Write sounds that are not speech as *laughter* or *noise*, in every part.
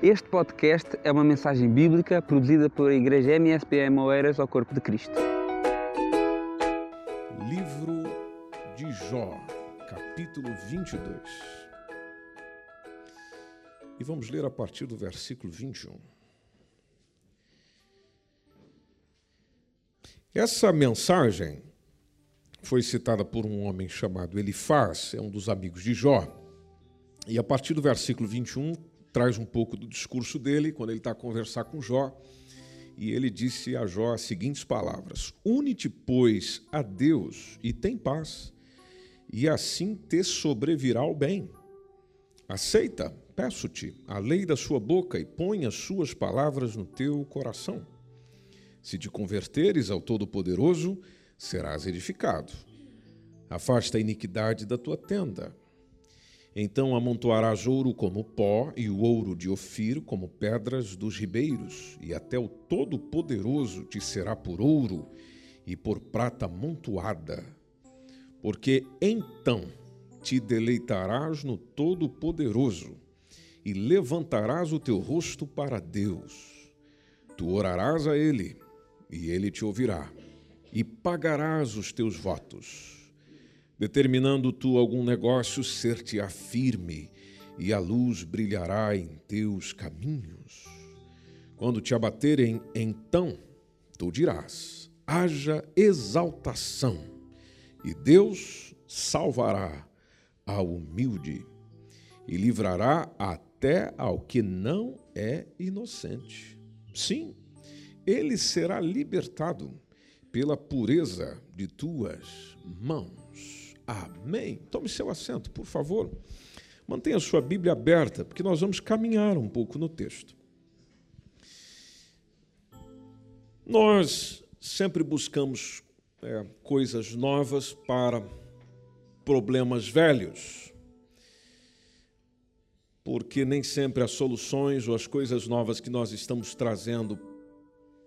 Este podcast é uma mensagem bíblica produzida pela Igreja MSPM Oeiras ao Corpo de Cristo. Livro de Jó, capítulo 22. E vamos ler a partir do versículo 21. Essa mensagem foi citada por um homem chamado Elifaz, é um dos amigos de Jó. E a partir do versículo 21 traz um pouco do discurso dele, quando ele está a conversar com Jó, e ele disse a Jó as seguintes palavras: Une-te, pois, a Deus e tem paz, e assim te sobrevirá o bem. Aceita, peço-te, a lei da sua boca e põe as suas palavras no teu coração. Se te converteres ao Todo-Poderoso, serás edificado. Afasta a iniquidade da tua tenda então amontoarás ouro como pó e o ouro de Ofir como pedras dos ribeiros, e até o Todo-Poderoso te será por ouro e por prata amontoada. Porque então te deleitarás no Todo-Poderoso e levantarás o teu rosto para Deus. Tu orarás a Ele e Ele te ouvirá, e pagarás os teus votos Determinando tu algum negócio, ser-te-á firme, e a luz brilhará em teus caminhos. Quando te abaterem, então tu dirás: haja exaltação, e Deus salvará ao humilde e livrará até ao que não é inocente. Sim, ele será libertado pela pureza de tuas mãos. Amém. Tome seu assento, por favor. Mantenha sua Bíblia aberta, porque nós vamos caminhar um pouco no texto. Nós sempre buscamos é, coisas novas para problemas velhos, porque nem sempre as soluções ou as coisas novas que nós estamos trazendo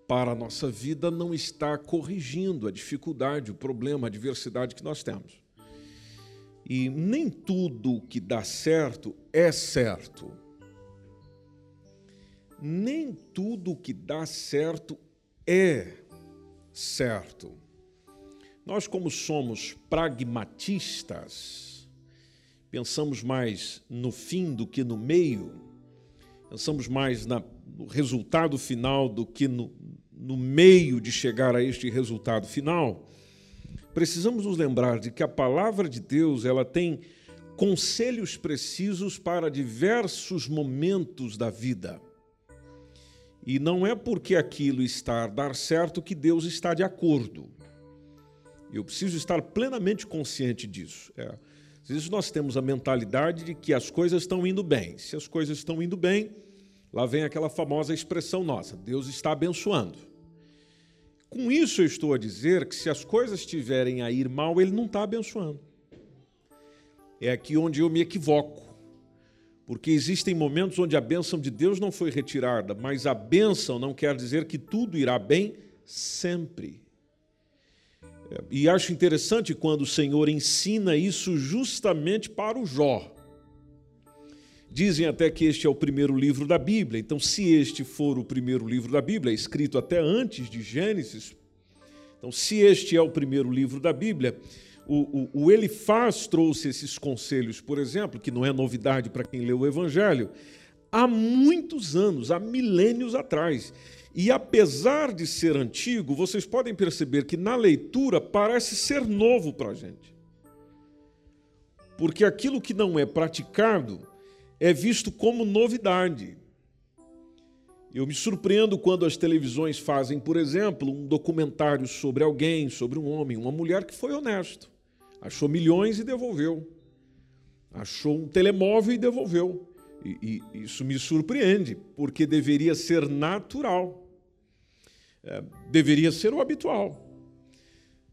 para a nossa vida não está corrigindo a dificuldade, o problema, a adversidade que nós temos. E nem tudo que dá certo é certo. Nem tudo que dá certo é certo. Nós, como somos pragmatistas, pensamos mais no fim do que no meio, pensamos mais na, no resultado final do que no, no meio de chegar a este resultado final precisamos nos lembrar de que a palavra de Deus ela tem conselhos precisos para diversos momentos da vida. E não é porque aquilo está dar certo que Deus está de acordo. Eu preciso estar plenamente consciente disso. É. Às vezes nós temos a mentalidade de que as coisas estão indo bem. Se as coisas estão indo bem, lá vem aquela famosa expressão nossa: Deus está abençoando. Com isso eu estou a dizer que se as coisas estiverem a ir mal, ele não está abençoando. É aqui onde eu me equivoco. Porque existem momentos onde a bênção de Deus não foi retirada, mas a bênção não quer dizer que tudo irá bem sempre. E acho interessante quando o Senhor ensina isso justamente para o Jó. Dizem até que este é o primeiro livro da Bíblia. Então, se este for o primeiro livro da Bíblia, escrito até antes de Gênesis, então, se este é o primeiro livro da Bíblia, o, o, o Elifaz trouxe esses conselhos, por exemplo, que não é novidade para quem lê o Evangelho, há muitos anos, há milênios atrás. E apesar de ser antigo, vocês podem perceber que na leitura parece ser novo para a gente. Porque aquilo que não é praticado é visto como novidade. Eu me surpreendo quando as televisões fazem, por exemplo, um documentário sobre alguém, sobre um homem, uma mulher que foi honesto. Achou milhões e devolveu. Achou um telemóvel e devolveu. E, e isso me surpreende, porque deveria ser natural. É, deveria ser o habitual.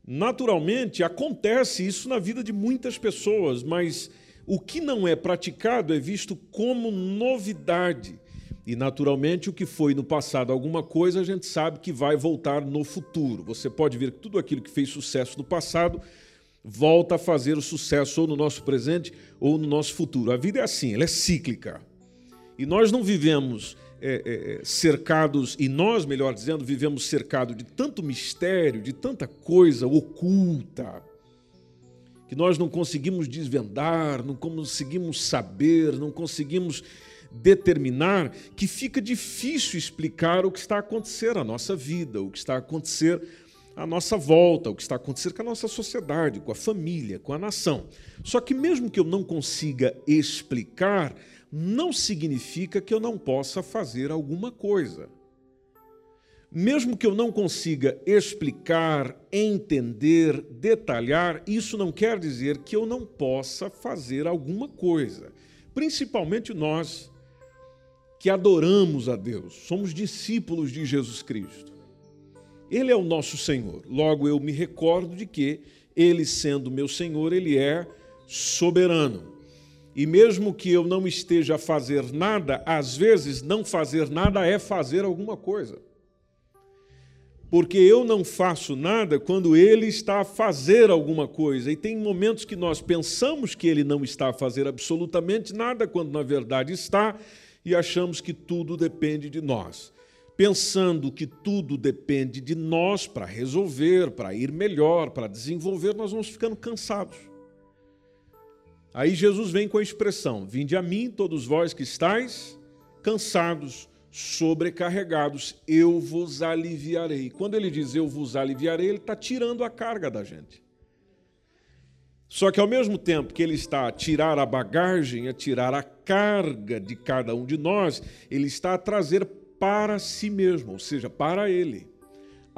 Naturalmente, acontece isso na vida de muitas pessoas, mas o que não é praticado é visto como novidade. E, naturalmente, o que foi no passado alguma coisa, a gente sabe que vai voltar no futuro. Você pode ver que tudo aquilo que fez sucesso no passado volta a fazer o sucesso ou no nosso presente ou no nosso futuro. A vida é assim, ela é cíclica. E nós não vivemos é, é, cercados, e nós, melhor dizendo, vivemos cercados de tanto mistério, de tanta coisa oculta, que nós não conseguimos desvendar, não conseguimos saber, não conseguimos determinar, que fica difícil explicar o que está a acontecer na nossa vida, o que está a acontecer à nossa volta, o que está a acontecer com a nossa sociedade, com a família, com a nação. Só que mesmo que eu não consiga explicar, não significa que eu não possa fazer alguma coisa. Mesmo que eu não consiga explicar, entender, detalhar, isso não quer dizer que eu não possa fazer alguma coisa. Principalmente nós que adoramos a Deus, somos discípulos de Jesus Cristo. Ele é o nosso Senhor. Logo eu me recordo de que ele sendo meu Senhor, ele é soberano. E mesmo que eu não esteja a fazer nada, às vezes não fazer nada é fazer alguma coisa. Porque eu não faço nada quando ele está a fazer alguma coisa. E tem momentos que nós pensamos que ele não está a fazer absolutamente nada, quando na verdade está, e achamos que tudo depende de nós. Pensando que tudo depende de nós para resolver, para ir melhor, para desenvolver, nós vamos ficando cansados. Aí Jesus vem com a expressão: Vinde a mim, todos vós que estáis cansados, sobrecarregados, eu vos aliviarei. Quando ele diz eu vos aliviarei, ele está tirando a carga da gente. Só que ao mesmo tempo que ele está a tirar a bagagem, a tirar a carga de cada um de nós, ele está a trazer para si mesmo, ou seja, para ele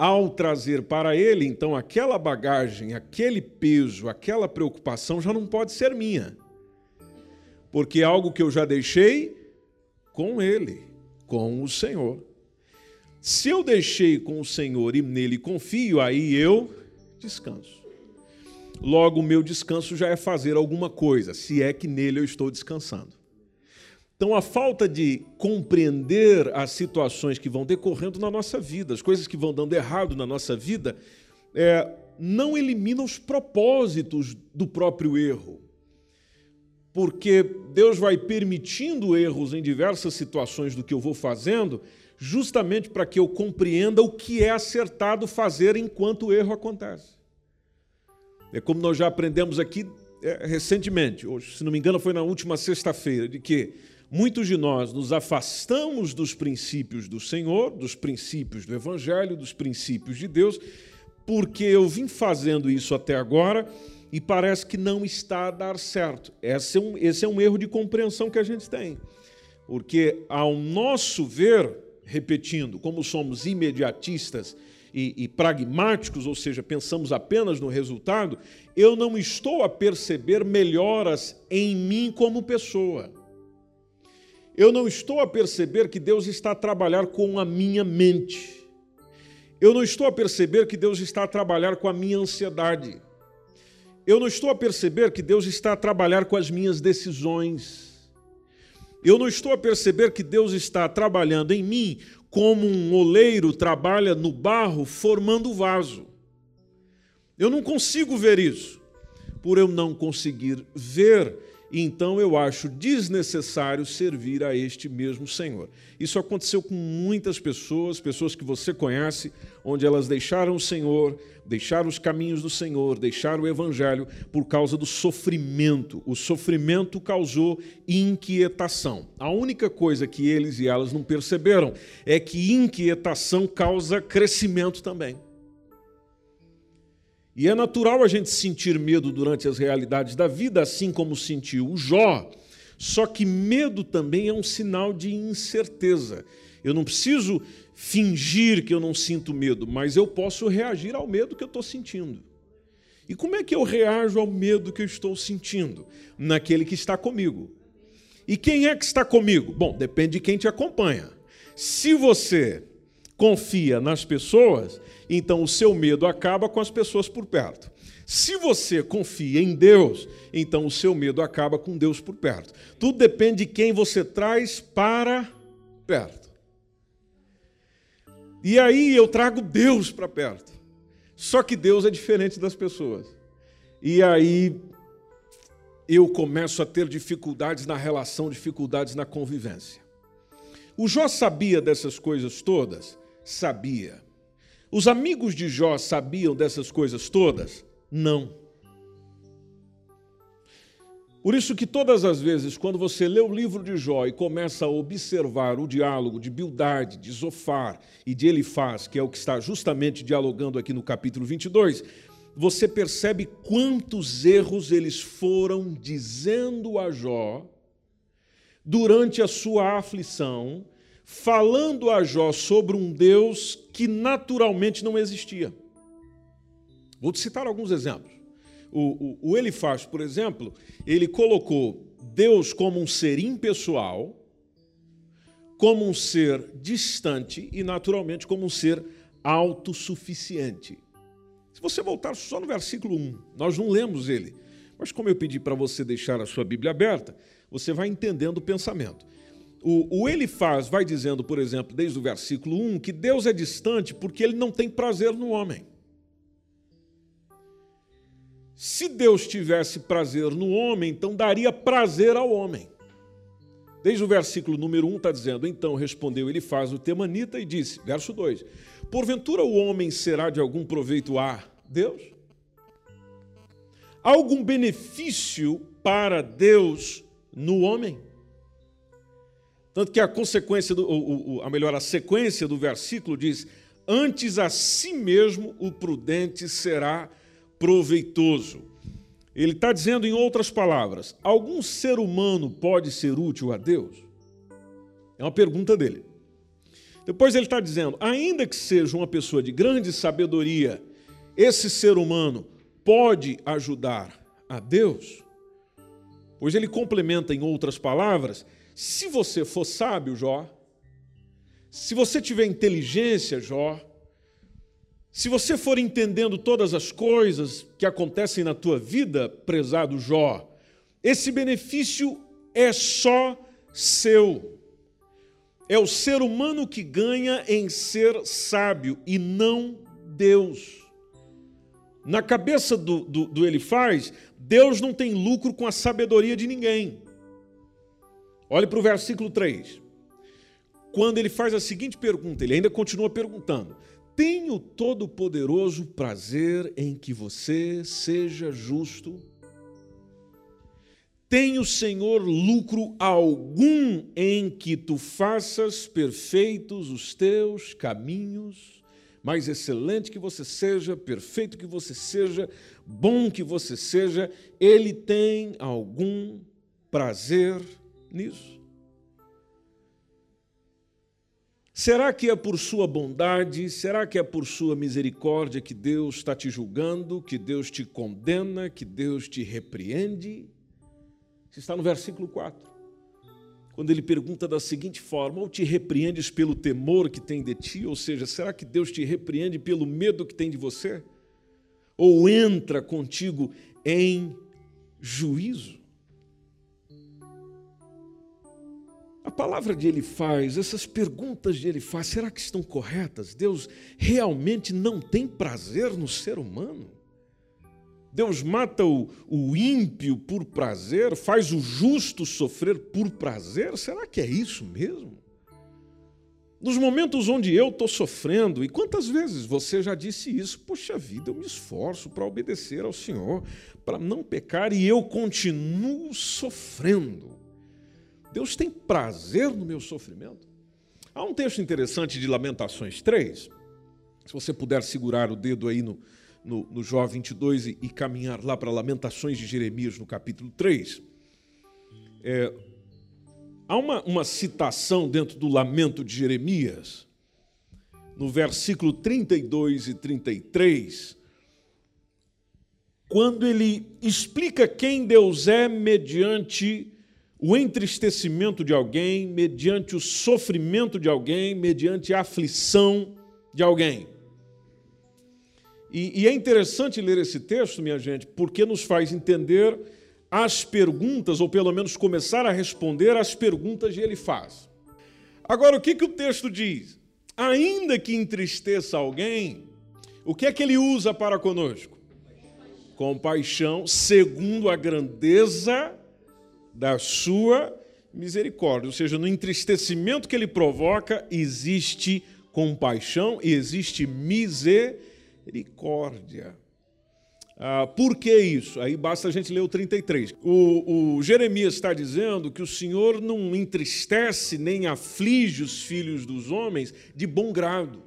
ao trazer para ele, então aquela bagagem, aquele peso, aquela preocupação já não pode ser minha. Porque é algo que eu já deixei com ele, com o Senhor. Se eu deixei com o Senhor e nele confio, aí eu descanso. Logo, o meu descanso já é fazer alguma coisa, se é que nele eu estou descansando. Então, a falta de compreender as situações que vão decorrendo na nossa vida, as coisas que vão dando errado na nossa vida, é, não elimina os propósitos do próprio erro. Porque Deus vai permitindo erros em diversas situações do que eu vou fazendo, justamente para que eu compreenda o que é acertado fazer enquanto o erro acontece. É como nós já aprendemos aqui é, recentemente, hoje, se não me engano, foi na última sexta-feira, de que Muitos de nós nos afastamos dos princípios do Senhor, dos princípios do Evangelho, dos princípios de Deus, porque eu vim fazendo isso até agora e parece que não está a dar certo. Esse é um, esse é um erro de compreensão que a gente tem. Porque, ao nosso ver, repetindo, como somos imediatistas e, e pragmáticos, ou seja, pensamos apenas no resultado, eu não estou a perceber melhoras em mim como pessoa eu não estou a perceber que Deus está a trabalhar com a minha mente. Eu não estou a perceber que Deus está a trabalhar com a minha ansiedade. Eu não estou a perceber que Deus está a trabalhar com as minhas decisões. Eu não estou a perceber que Deus está trabalhando em mim como um oleiro trabalha no barro formando o vaso. Eu não consigo ver isso. Por eu não conseguir ver, então eu acho desnecessário servir a este mesmo Senhor. Isso aconteceu com muitas pessoas, pessoas que você conhece, onde elas deixaram o Senhor, deixaram os caminhos do Senhor, deixaram o Evangelho por causa do sofrimento. O sofrimento causou inquietação. A única coisa que eles e elas não perceberam é que inquietação causa crescimento também. E é natural a gente sentir medo durante as realidades da vida, assim como sentiu o Jó. Só que medo também é um sinal de incerteza. Eu não preciso fingir que eu não sinto medo, mas eu posso reagir ao medo que eu estou sentindo. E como é que eu reajo ao medo que eu estou sentindo? Naquele que está comigo. E quem é que está comigo? Bom, depende de quem te acompanha. Se você confia nas pessoas, então o seu medo acaba com as pessoas por perto. Se você confia em Deus, então o seu medo acaba com Deus por perto. Tudo depende de quem você traz para perto. E aí eu trago Deus para perto. Só que Deus é diferente das pessoas. E aí eu começo a ter dificuldades na relação, dificuldades na convivência. O Jó sabia dessas coisas todas? Sabia. Os amigos de Jó sabiam dessas coisas todas? Não. Por isso que todas as vezes, quando você lê o livro de Jó e começa a observar o diálogo de Bildade, de Zofar e de Elifaz, que é o que está justamente dialogando aqui no capítulo 22, você percebe quantos erros eles foram dizendo a Jó durante a sua aflição, falando a Jó sobre um Deus que naturalmente não existia. Vou te citar alguns exemplos o, o, o Elifaz, por exemplo, ele colocou Deus como um ser impessoal, como um ser distante e, naturalmente, como um ser autossuficiente. Se você voltar só no versículo 1, nós não lemos ele, mas como eu pedi para você deixar a sua Bíblia aberta, você vai entendendo o pensamento. O, o Elifaz vai dizendo, por exemplo, desde o versículo 1, que Deus é distante porque ele não tem prazer no homem. Se Deus tivesse prazer no homem, então daria prazer ao homem. Desde o versículo número 1 está dizendo: Então respondeu ele faz o temanita e disse, verso 2: Porventura o homem será de algum proveito a Deus? Algum benefício para Deus no homem? Tanto que a consequência, do, a melhor, a sequência do versículo diz: Antes a si mesmo o prudente será proveitoso. Ele está dizendo, em outras palavras, algum ser humano pode ser útil a Deus? É uma pergunta dele. Depois ele está dizendo, ainda que seja uma pessoa de grande sabedoria, esse ser humano pode ajudar a Deus? Pois ele complementa em outras palavras: se você for sábio, Jó, se você tiver inteligência, Jó, se você for entendendo todas as coisas que acontecem na tua vida, prezado Jó, esse benefício é só seu. É o ser humano que ganha em ser sábio e não Deus. Na cabeça do, do, do Elifaz, Deus não tem lucro com a sabedoria de ninguém. Olhe para o versículo 3. Quando ele faz a seguinte pergunta, ele ainda continua perguntando: tenho todo-poderoso prazer em que você seja justo. Tenho, Senhor, lucro algum em que tu faças perfeitos os teus caminhos. Mais excelente que você seja, perfeito que você seja, bom que você seja, ele tem algum prazer nisso. Será que é por sua bondade, será que é por sua misericórdia que Deus está te julgando, que Deus te condena, que Deus te repreende? Isso está no versículo 4. Quando ele pergunta da seguinte forma: ou te repreendes pelo temor que tem de ti, ou seja, será que Deus te repreende pelo medo que tem de você? Ou entra contigo em juízo? A palavra de ele faz, essas perguntas de ele faz, será que estão corretas? Deus realmente não tem prazer no ser humano? Deus mata o, o ímpio por prazer, faz o justo sofrer por prazer? Será que é isso mesmo? Nos momentos onde eu estou sofrendo, e quantas vezes você já disse isso? Poxa vida, eu me esforço para obedecer ao Senhor, para não pecar, e eu continuo sofrendo. Deus tem prazer no meu sofrimento. Há um texto interessante de Lamentações 3. Se você puder segurar o dedo aí no, no, no Jó 22 e, e caminhar lá para Lamentações de Jeremias, no capítulo 3. É, há uma, uma citação dentro do Lamento de Jeremias, no versículo 32 e 33, quando ele explica quem Deus é mediante o entristecimento de alguém, mediante o sofrimento de alguém, mediante a aflição de alguém. E, e, é interessante ler esse texto, minha gente, porque nos faz entender as perguntas, ou pelo menos começar a responder às perguntas que ele faz. Agora, o que, que o texto diz? Ainda que entristeça alguém, o que é que ele usa para conosco? Compaixão, segundo a grandeza da sua misericórdia, ou seja, no entristecimento que ele provoca, existe compaixão e existe misericórdia. Ah, por que isso? Aí basta a gente ler o 33. O, o Jeremias está dizendo que o Senhor não entristece nem aflige os filhos dos homens de bom grado,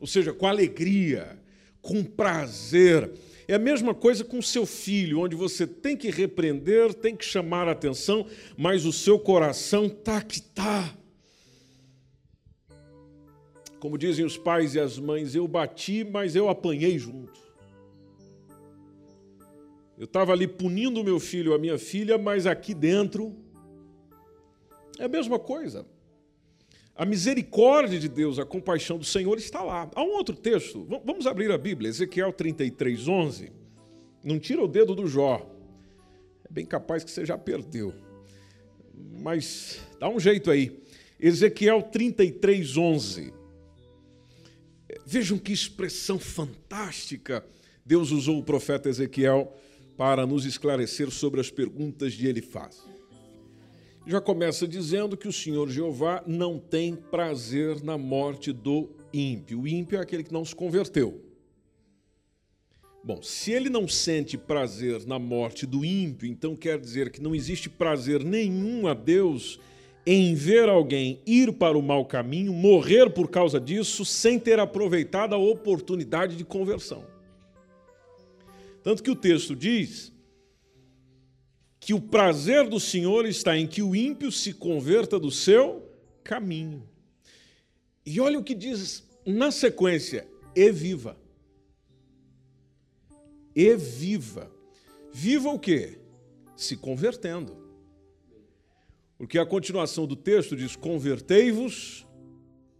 ou seja, com alegria, com prazer. É a mesma coisa com seu filho, onde você tem que repreender, tem que chamar a atenção, mas o seu coração tá que tá. Como dizem os pais e as mães, eu bati, mas eu apanhei junto. Eu estava ali punindo meu filho, a minha filha, mas aqui dentro é a mesma coisa. A misericórdia de Deus, a compaixão do Senhor está lá. Há um outro texto, vamos abrir a Bíblia, Ezequiel 33, 11. Não tira o dedo do Jó. É bem capaz que você já perdeu. Mas dá um jeito aí. Ezequiel 33, 11. Vejam que expressão fantástica Deus usou o profeta Ezequiel para nos esclarecer sobre as perguntas de Elifaz já começa dizendo que o Senhor Jeová não tem prazer na morte do ímpio. O ímpio é aquele que não se converteu. Bom, se ele não sente prazer na morte do ímpio, então quer dizer que não existe prazer nenhum a Deus em ver alguém ir para o mau caminho, morrer por causa disso, sem ter aproveitado a oportunidade de conversão. Tanto que o texto diz que o prazer do Senhor está em que o ímpio se converta do seu caminho. E olha o que diz na sequência: e viva. E viva. Viva o quê? Se convertendo. Porque a continuação do texto diz: convertei-vos,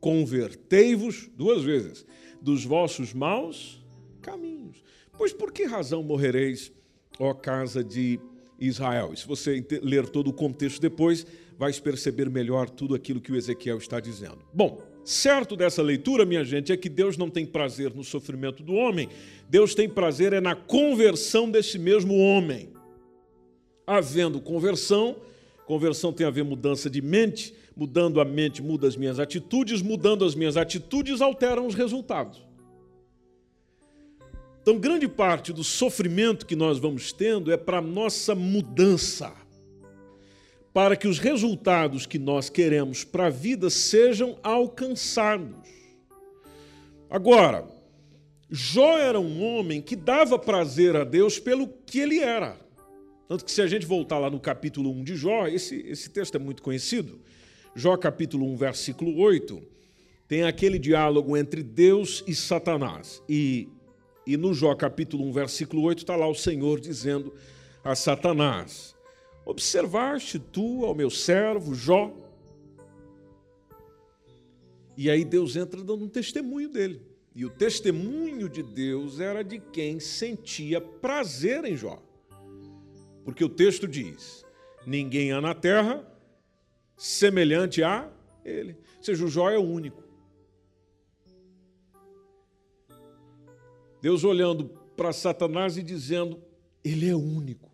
convertei-vos, duas vezes, dos vossos maus caminhos. Pois por que razão morrereis, ó casa de Israel. E se você ler todo o contexto depois, vai perceber melhor tudo aquilo que o Ezequiel está dizendo. Bom, certo dessa leitura, minha gente, é que Deus não tem prazer no sofrimento do homem, Deus tem prazer é na conversão desse mesmo homem. Havendo conversão, conversão tem a ver mudança de mente, mudando a mente muda as minhas atitudes, mudando as minhas atitudes alteram os resultados. Então, grande parte do sofrimento que nós vamos tendo é para nossa mudança, para que os resultados que nós queremos para a vida sejam alcançados. Agora, Jó era um homem que dava prazer a Deus pelo que ele era. Tanto que, se a gente voltar lá no capítulo 1 de Jó, esse, esse texto é muito conhecido. Jó, capítulo 1, versículo 8, tem aquele diálogo entre Deus e Satanás. E e no Jó capítulo 1, versículo 8, está lá o Senhor dizendo a Satanás: Observaste tu ao meu servo Jó? E aí Deus entra dando um testemunho dele. E o testemunho de Deus era de quem sentia prazer em Jó. Porque o texto diz: Ninguém há na terra semelhante a ele. Ou seja, o Jó é o único. Deus olhando para Satanás e dizendo: Ele é único.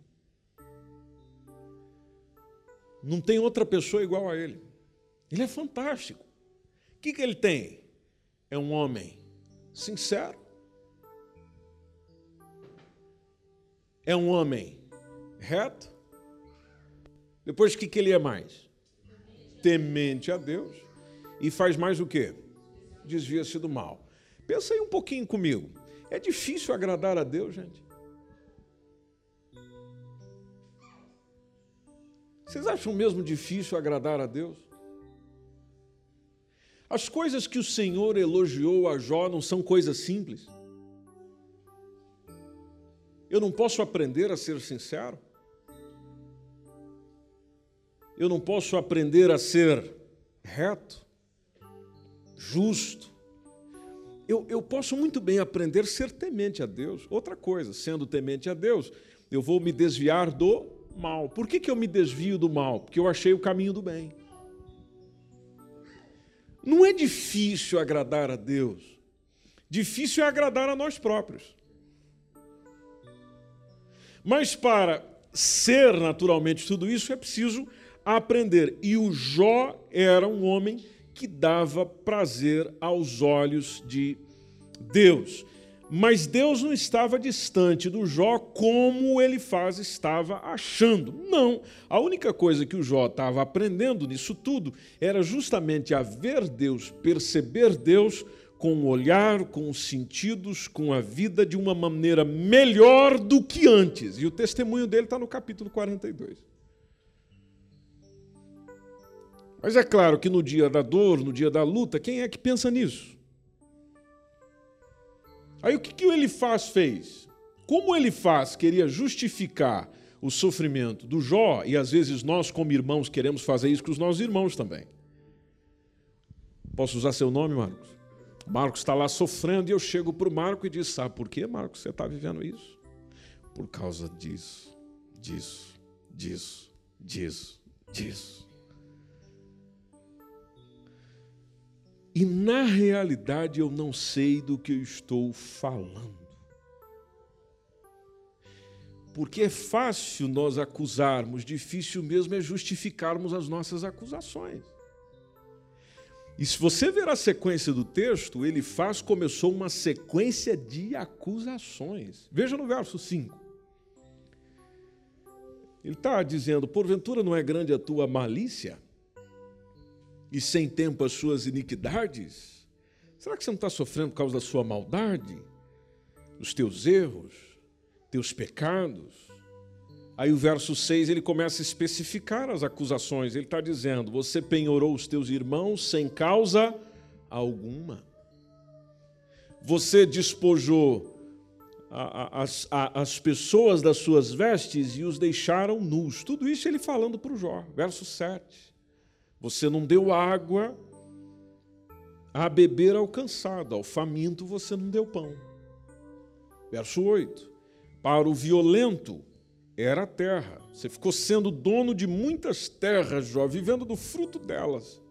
Não tem outra pessoa igual a ele. Ele é fantástico. O que, que ele tem? É um homem sincero. É um homem reto. Depois, o que, que ele é mais? Temente a Deus. E faz mais o quê? Desvia-se do mal. Pensa aí um pouquinho comigo. É difícil agradar a Deus, gente. Vocês acham mesmo difícil agradar a Deus? As coisas que o Senhor elogiou a Jó não são coisas simples. Eu não posso aprender a ser sincero. Eu não posso aprender a ser reto, justo, eu, eu posso muito bem aprender a ser temente a Deus. Outra coisa, sendo temente a Deus, eu vou me desviar do mal. Por que, que eu me desvio do mal? Porque eu achei o caminho do bem. Não é difícil agradar a Deus. Difícil é agradar a nós próprios. Mas para ser naturalmente tudo isso, é preciso aprender. E o Jó era um homem que dava prazer aos olhos de Deus. Mas Deus não estava distante do Jó como ele faz estava achando. Não. A única coisa que o Jó estava aprendendo nisso tudo era justamente a ver Deus, perceber Deus com o olhar, com os sentidos, com a vida de uma maneira melhor do que antes. E o testemunho dele está no capítulo 42. Mas é claro que no dia da dor, no dia da luta, quem é que pensa nisso? Aí o que, que ele faz fez? Como ele faz queria justificar o sofrimento do Jó, e às vezes nós, como irmãos, queremos fazer isso com os nossos irmãos também. Posso usar seu nome, Marcos? Marcos está lá sofrendo e eu chego para o Marco e diz: Sabe por quê, Marcos, você está vivendo isso? Por causa disso, disso, disso, disso, disso. E na realidade eu não sei do que eu estou falando. Porque é fácil nós acusarmos, difícil mesmo é justificarmos as nossas acusações. E se você ver a sequência do texto, ele faz, começou uma sequência de acusações. Veja no verso 5. Ele está dizendo: Porventura não é grande a tua malícia? E sem tempo as suas iniquidades? Será que você não está sofrendo por causa da sua maldade, dos teus erros, teus pecados? Aí o verso 6 ele começa a especificar as acusações. Ele está dizendo: Você penhorou os teus irmãos sem causa alguma. Você despojou as, as pessoas das suas vestes e os deixaram nus. Tudo isso ele falando para o Jó. Verso 7. Você não deu água a beber ao cansado, ao faminto você não deu pão. Verso 8. Para o violento era a terra. Você ficou sendo dono de muitas terras, Jó, vivendo do fruto delas.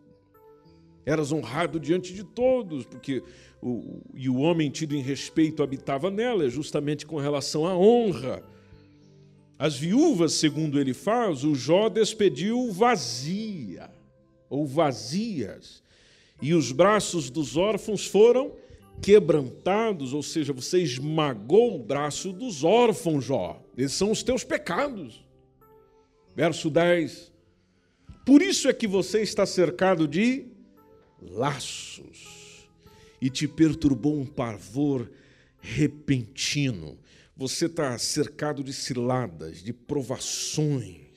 Eras honrado diante de todos, porque o, e o homem tido em respeito habitava nela, é justamente com relação à honra. As viúvas, segundo ele faz, o Jó despediu vazia ou vazias, e os braços dos órfãos foram quebrantados, ou seja, você esmagou o braço dos órfãos, Jó. Esses são os teus pecados. Verso 10. Por isso é que você está cercado de laços e te perturbou um pavor repentino. Você está cercado de ciladas, de provações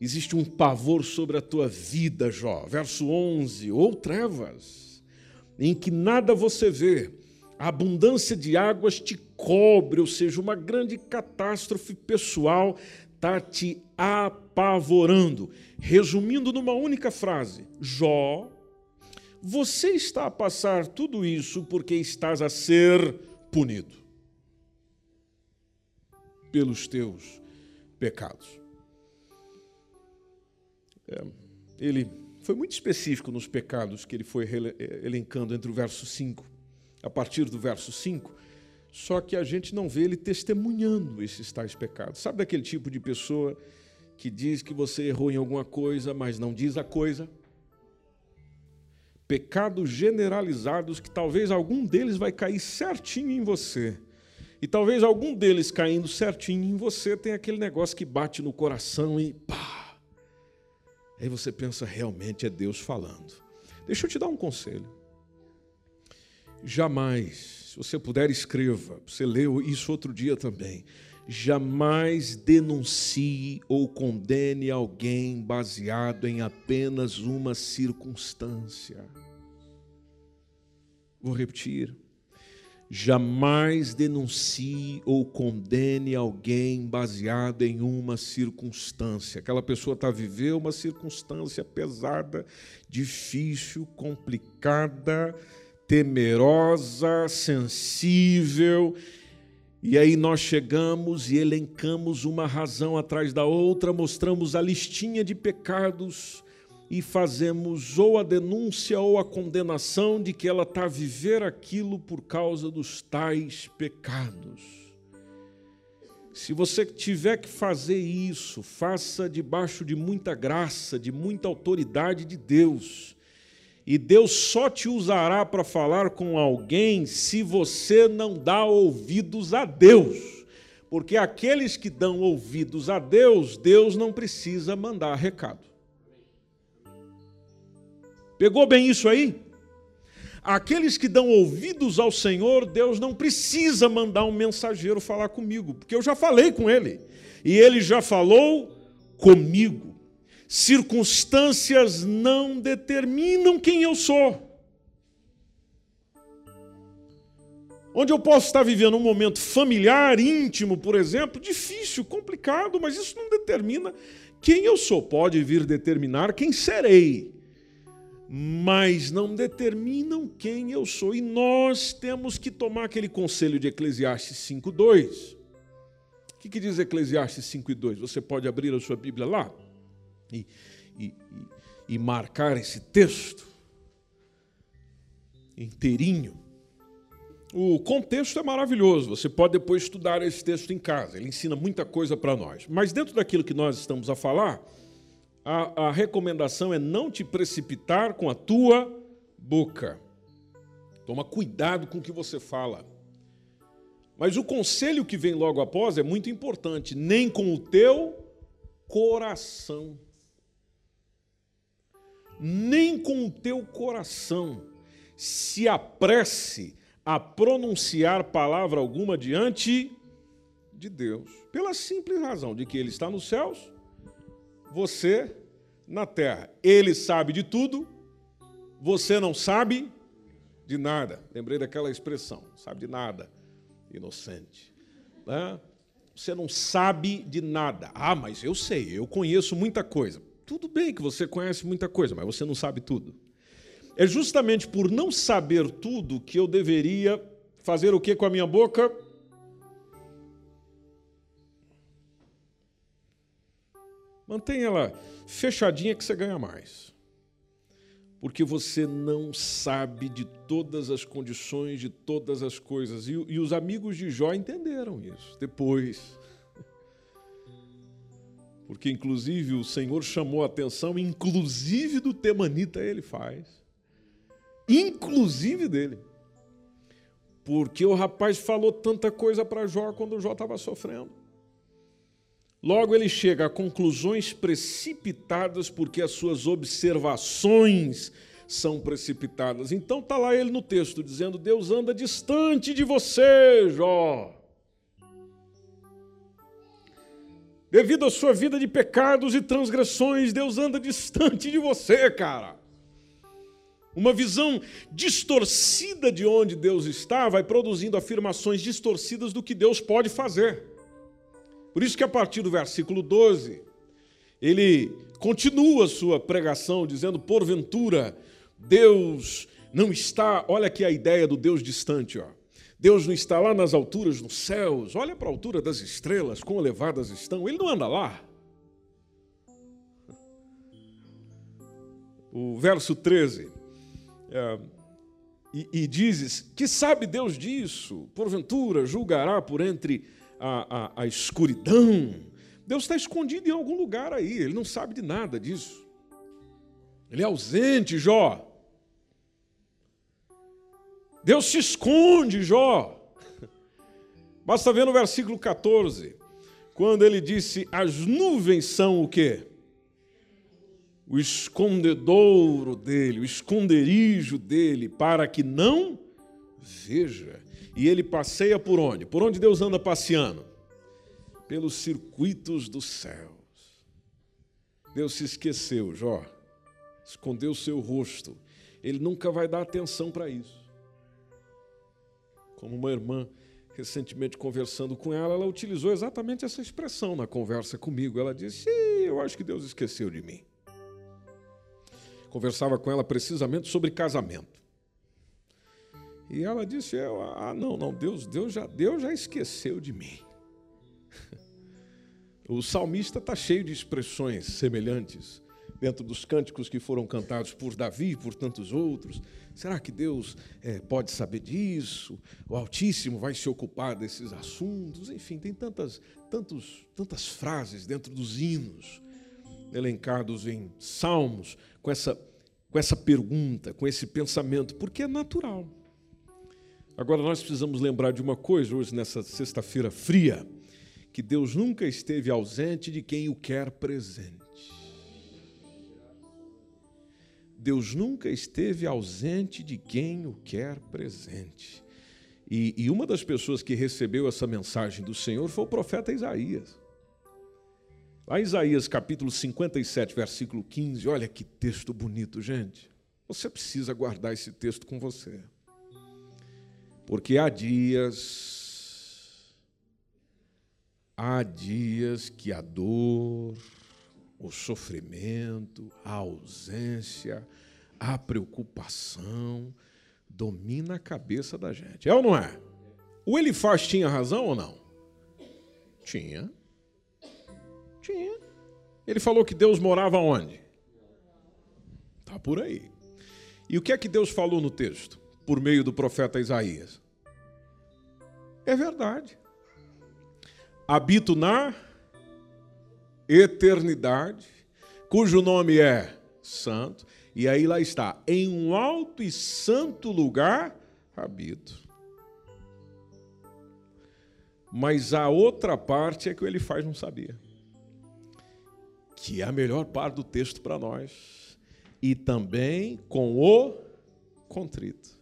Existe um pavor sobre a tua vida, Jó. Verso 11: ou trevas, em que nada você vê, a abundância de águas te cobre, ou seja, uma grande catástrofe pessoal está te apavorando. Resumindo numa única frase: Jó, você está a passar tudo isso porque estás a ser punido pelos teus pecados. É, ele foi muito específico nos pecados que ele foi é, elencando entre o verso 5, a partir do verso 5, só que a gente não vê ele testemunhando esses tais pecados. Sabe daquele tipo de pessoa que diz que você errou em alguma coisa, mas não diz a coisa? Pecados generalizados que talvez algum deles vai cair certinho em você. E talvez algum deles caindo certinho em você tenha aquele negócio que bate no coração e pá, Aí você pensa, realmente é Deus falando. Deixa eu te dar um conselho. Jamais, se você puder, escreva. Você leu isso outro dia também. Jamais denuncie ou condene alguém baseado em apenas uma circunstância. Vou repetir. Jamais denuncie ou condene alguém baseado em uma circunstância. Aquela pessoa está vivendo uma circunstância pesada, difícil, complicada, temerosa, sensível. E aí nós chegamos e elencamos uma razão atrás da outra, mostramos a listinha de pecados e fazemos ou a denúncia ou a condenação de que ela está a viver aquilo por causa dos tais pecados. Se você tiver que fazer isso, faça debaixo de muita graça, de muita autoridade de Deus. E Deus só te usará para falar com alguém se você não dá ouvidos a Deus. Porque aqueles que dão ouvidos a Deus, Deus não precisa mandar recado. Pegou bem isso aí? Aqueles que dão ouvidos ao Senhor, Deus não precisa mandar um mensageiro falar comigo, porque eu já falei com ele. E ele já falou comigo. Circunstâncias não determinam quem eu sou. Onde eu posso estar vivendo um momento familiar, íntimo, por exemplo, difícil, complicado, mas isso não determina quem eu sou. Pode vir determinar quem serei mas não determinam quem eu sou. E nós temos que tomar aquele conselho de Eclesiastes 5,2. O que, que diz Eclesiastes 5,2? Você pode abrir a sua Bíblia lá e, e, e, e marcar esse texto inteirinho. O contexto é maravilhoso, você pode depois estudar esse texto em casa, ele ensina muita coisa para nós. Mas dentro daquilo que nós estamos a falar, a, a recomendação é não te precipitar com a tua boca. Toma cuidado com o que você fala. Mas o conselho que vem logo após é muito importante: nem com o teu coração. Nem com o teu coração se apresse a pronunciar palavra alguma diante de Deus, pela simples razão de que Ele está nos céus você na terra. Ele sabe de tudo, você não sabe de nada. Lembrei daquela expressão, sabe de nada, inocente. Né? Você não sabe de nada. Ah, mas eu sei, eu conheço muita coisa. Tudo bem que você conhece muita coisa, mas você não sabe tudo. É justamente por não saber tudo que eu deveria fazer o que com a minha boca? Mantenha ela fechadinha que você ganha mais. Porque você não sabe de todas as condições, de todas as coisas. E, e os amigos de Jó entenderam isso depois. Porque, inclusive, o Senhor chamou a atenção, inclusive do Temanita ele faz. Inclusive dele. Porque o rapaz falou tanta coisa para Jó quando Jó estava sofrendo. Logo, ele chega a conclusões precipitadas porque as suas observações são precipitadas. Então está lá ele no texto dizendo: Deus anda distante de você, Jó. Devido à sua vida de pecados e transgressões, Deus anda distante de você, cara. Uma visão distorcida de onde Deus está vai produzindo afirmações distorcidas do que Deus pode fazer. Por isso que a partir do versículo 12, ele continua sua pregação dizendo: porventura, Deus não está, olha aqui a ideia do Deus distante, ó. Deus não está lá nas alturas, nos céus, olha para a altura das estrelas, quão elevadas estão, ele não anda lá. O verso 13, é, e, e dizes: Que sabe Deus disso? Porventura julgará por entre a, a, a escuridão. Deus está escondido em algum lugar aí, ele não sabe de nada disso. Ele é ausente, Jó. Deus se esconde, Jó. *laughs* Basta ver no versículo 14, quando ele disse: As nuvens são o quê? O escondedouro dele, o esconderijo dele, para que não veja. E ele passeia por onde? Por onde Deus anda passeando? Pelos circuitos dos céus. Deus se esqueceu, Jó. Escondeu seu rosto. Ele nunca vai dar atenção para isso. Como uma irmã recentemente conversando com ela, ela utilizou exatamente essa expressão na conversa comigo. Ela disse: Eu acho que Deus esqueceu de mim. Conversava com ela precisamente sobre casamento. E ela disse: Ah, não, não, Deus, Deus, já, Deus já esqueceu de mim. *laughs* O salmista está cheio de expressões semelhantes. dentro dos cânticos que foram cantados por Davi e por tantos outros. Será que Deus é, pode saber disso? O Altíssimo vai se ocupar desses assuntos? Enfim, tem tantas, tantos, tantas frases dentro dos hinos, elencados em salmos, com essa, com essa pergunta, com esse pensamento, porque é natural. Agora, nós precisamos lembrar de uma coisa hoje, nessa sexta-feira fria, que Deus nunca esteve ausente de quem o quer presente. Deus nunca esteve ausente de quem o quer presente. E, e, uma das pessoas que recebeu essa mensagem do Senhor foi o profeta Isaías. Lá em Isaías capítulo 57, versículo 15, olha que texto bonito, gente. Você precisa guardar esse texto com você. Porque há dias, há dias que a dor, o sofrimento, a ausência, a preocupação domina a cabeça da gente. É ou não é? O Elifaz tinha razão ou não? Tinha. Tinha. Ele falou que Deus morava onde? Tá por aí. E o que é que Deus falou no texto? Por meio do profeta Isaías. É verdade. Habito na eternidade, cujo nome é Santo, e aí lá está, em um alto e santo lugar habito. Mas a outra parte é que ele faz não sabia. Que é a melhor parte do texto para nós. E também com o contrito.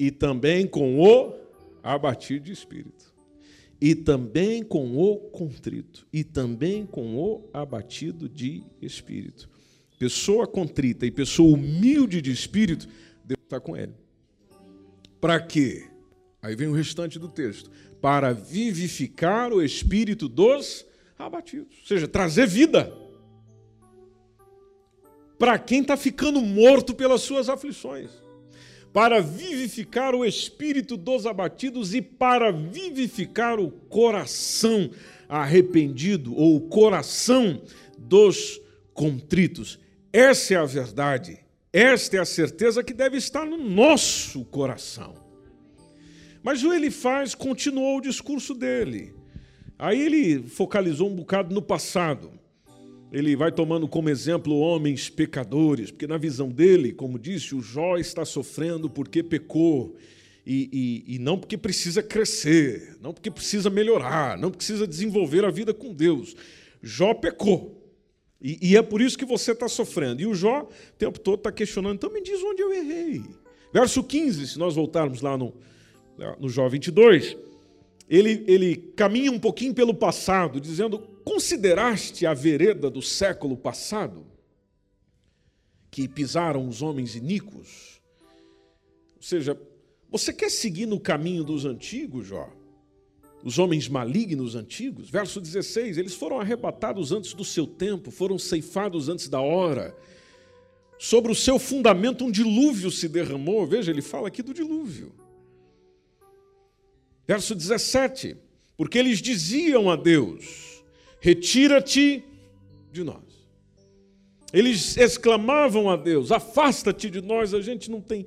E também com o abatido de espírito e também com o contrito, e também com o abatido de espírito. Pessoa contrita e pessoa humilde de espírito, Deus está com ele. Para quê? Aí vem o restante do texto. Para vivificar o espírito dos abatidos. Ou seja, trazer vida. Para quem está ficando morto pelas suas aflições para vivificar o espírito dos abatidos e para vivificar o coração arrependido ou o coração dos contritos. Essa é a verdade, esta é a certeza que deve estar no nosso coração. Mas o Elifaz continuou o discurso dele. Aí ele focalizou um bocado no passado ele vai tomando como exemplo homens pecadores, porque na visão dele, como disse, o Jó está sofrendo porque pecou. E, e, e, não porque precisa crescer, não porque precisa melhorar, não precisa desenvolver a vida com Deus. Jó pecou. E, e é por isso que você está sofrendo. E o Jó o tempo todo está questionando, então me diz onde eu errei. Verso 15, se nós voltarmos lá no, no Jó 22, ele, ele caminha um pouquinho pelo passado, dizendo: Consideraste a vereda do século passado, que pisaram os homens iníquos? Ou seja, você quer seguir no caminho dos antigos, Jó? Os homens malignos antigos? Verso 16: Eles foram arrebatados antes do seu tempo, foram ceifados antes da hora. Sobre o seu fundamento, um dilúvio se derramou. Veja, ele fala aqui do dilúvio. Verso 17: Porque eles diziam a Deus: Retira-te de nós. Eles exclamavam a Deus: Afasta-te de nós, a gente não tem